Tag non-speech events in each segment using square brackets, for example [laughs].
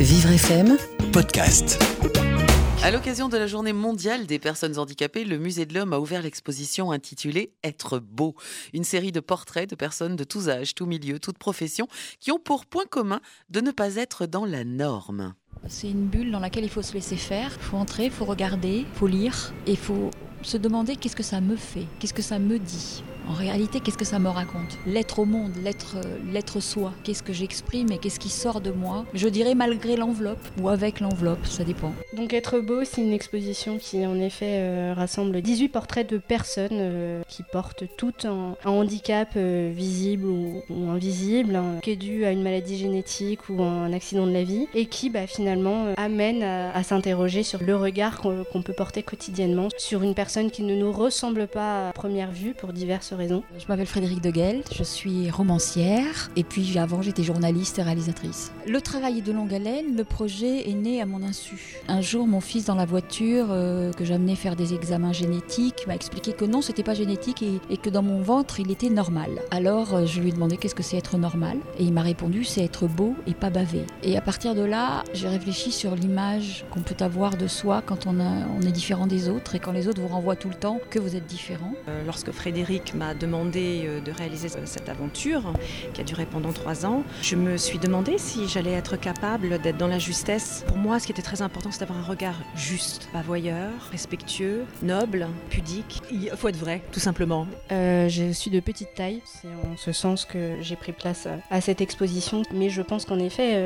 Vivre FM podcast. À l'occasion de la journée mondiale des personnes handicapées, le Musée de l'Homme a ouvert l'exposition intitulée Être beau. Une série de portraits de personnes de tous âges, tous milieux, toutes professions, qui ont pour point commun de ne pas être dans la norme. C'est une bulle dans laquelle il faut se laisser faire. Il faut entrer, il faut regarder, il faut lire et il faut se demander qu'est-ce que ça me fait, qu'est-ce que ça me dit. En réalité, qu'est-ce que ça me raconte? L'être au monde, l'être, euh, l'être soi, qu'est-ce que j'exprime et qu'est-ce qui sort de moi? Je dirais malgré l'enveloppe ou avec l'enveloppe, ça dépend. Donc Être beau, c'est une exposition qui en effet euh, rassemble 18 portraits de personnes euh, qui portent toutes un, handicap visible ou, invisible, hein, qui est dû à une maladie génétique ou un accident de la vie, et qui bah, finalement amène à, à s'interroger sur le regard qu'on qu'on peut porter quotidiennement sur une personne qui ne nous ressemble pas à première vue pour diverses Je m'appelle Frédéric de Guel, je suis romancière et puis avant j'étais journaliste et réalisatrice. Le travail est de longue haleine, le projet est né à mon insu. Un jour mon fils dans la voiture euh, que j'amenais faire des examens génétiques m'a expliqué que non c'était pas génétique et, et que dans mon ventre il était normal. Alors euh, je lui ai demandé qu'est-ce que c'est être normal et il m'a répondu c'est être beau et pas bavé. Et à partir de là j'ai réfléchi sur l'image qu'on peut avoir de soi quand on, a- on est différent des autres et quand les autres vous renvoient tout le temps que vous êtes différent. Euh, Lorsque Frédéric m'a demandé euh, de réaliser euh, cette aventure, qui a duré pendant trois ans, je me suis demandé si j'allais être capable d'être dans la justesse. Pour moi, ce qui était très important, c'est d'avoir un regard juste, pas voyeur, respectueux, noble, pudique. Il faut être vrai, tout simplement. Euh, je suis de petite taille, c'est en ce sens que j'ai pris place à, cette exposition, mais je pense qu'en effet,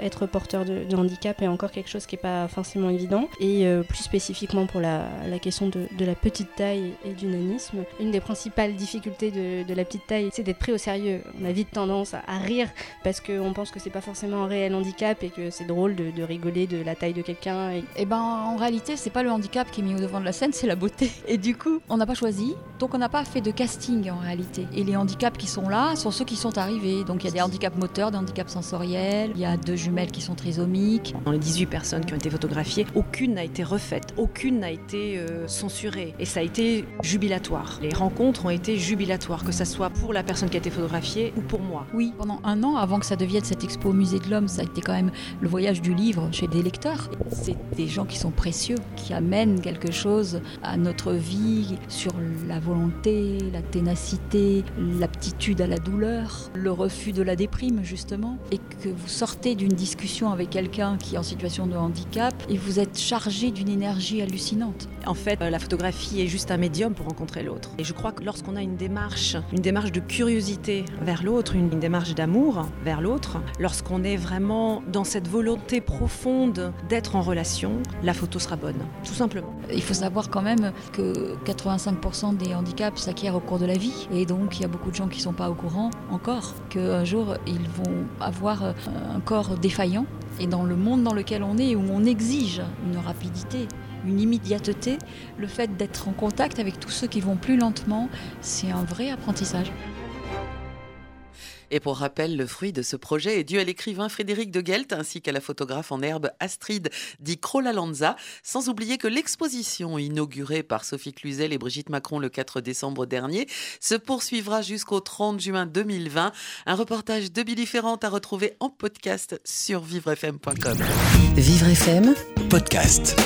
être porteur de, handicap est encore quelque chose qui n'est pas forcément évident, et plus spécifiquement pour la, question de la petite taille et du nanisme, une des principales difficultés de, de la petite taille, c'est d'être pris au sérieux. On a vite tendance à, à rire parce qu'on pense que c'est pas forcément un réel handicap et que c'est drôle de, de rigoler de la taille de quelqu'un. Et... Eh ben, en réalité, c'est pas le handicap qui est mis au devant de la scène, c'est la beauté. [laughs] Et du coup, on n'a pas choisi, donc on n'a pas fait de casting en réalité. Et les handicaps qui sont là sont ceux qui sont arrivés. Donc il y a des handicaps moteurs, des handicaps sensoriels, il y a deux jumelles qui sont trisomiques. Dans les 18 personnes qui ont été photographiées, aucune n'a été refaite, aucune n'a été euh, censurée. Et ça a été jubilatoire. Les rencontres ont été jubilatoires, que ce soit pour la personne qui a été photographiée ou pour moi. Oui, pendant un an, avant que ça devienne cette expo au musée de l'homme, ça a été quand même le voyage du livre chez des lecteurs. C'est des gens qui sont précieux, qui amènent quelque chose à notre vie sur la volonté, la ténacité, l'aptitude à la douleur, le refus de la déprime justement, et que vous sortez d'une discussion avec quelqu'un qui est en situation de handicap et vous êtes chargé d'une énergie hallucinante. En fait, euh, la photographie est juste un médium pour rencontrer l'autre. Et je crois que lorsqu'on a une démarche, une démarche de curiosité vers l'autre, une, une démarche d'amour vers l'autre, lorsqu'on est vraiment dans cette volonté profonde d'être en relation, la photo sera bonne, tout simplement. Il faut savoir quand même que 85% des handicaps s'acquièrent au cours de la vie. Et donc il y a beaucoup de gens qui ne sont pas au courant encore qu'un jour ils vont avoir un corps défaillant et dans le monde dans lequel on est où on exige une rapidité, une immédiateté, le fait d'être en contact avec tous ceux qui vont plus lentement, c'est un vrai apprentissage. Et pour rappel, le fruit de ce projet est dû à l'écrivain Frédéric de Gelt ainsi qu'à la photographe en herbe Astrid Di Crolalanza, sans oublier que l'exposition inaugurée par Sophie Cluzel et Brigitte Macron le 4 décembre dernier se poursuivra jusqu'au 30 juin 2020. Un reportage de Billy Ferrand à retrouver en podcast sur vivrefm.com. Vivre FM Podcast.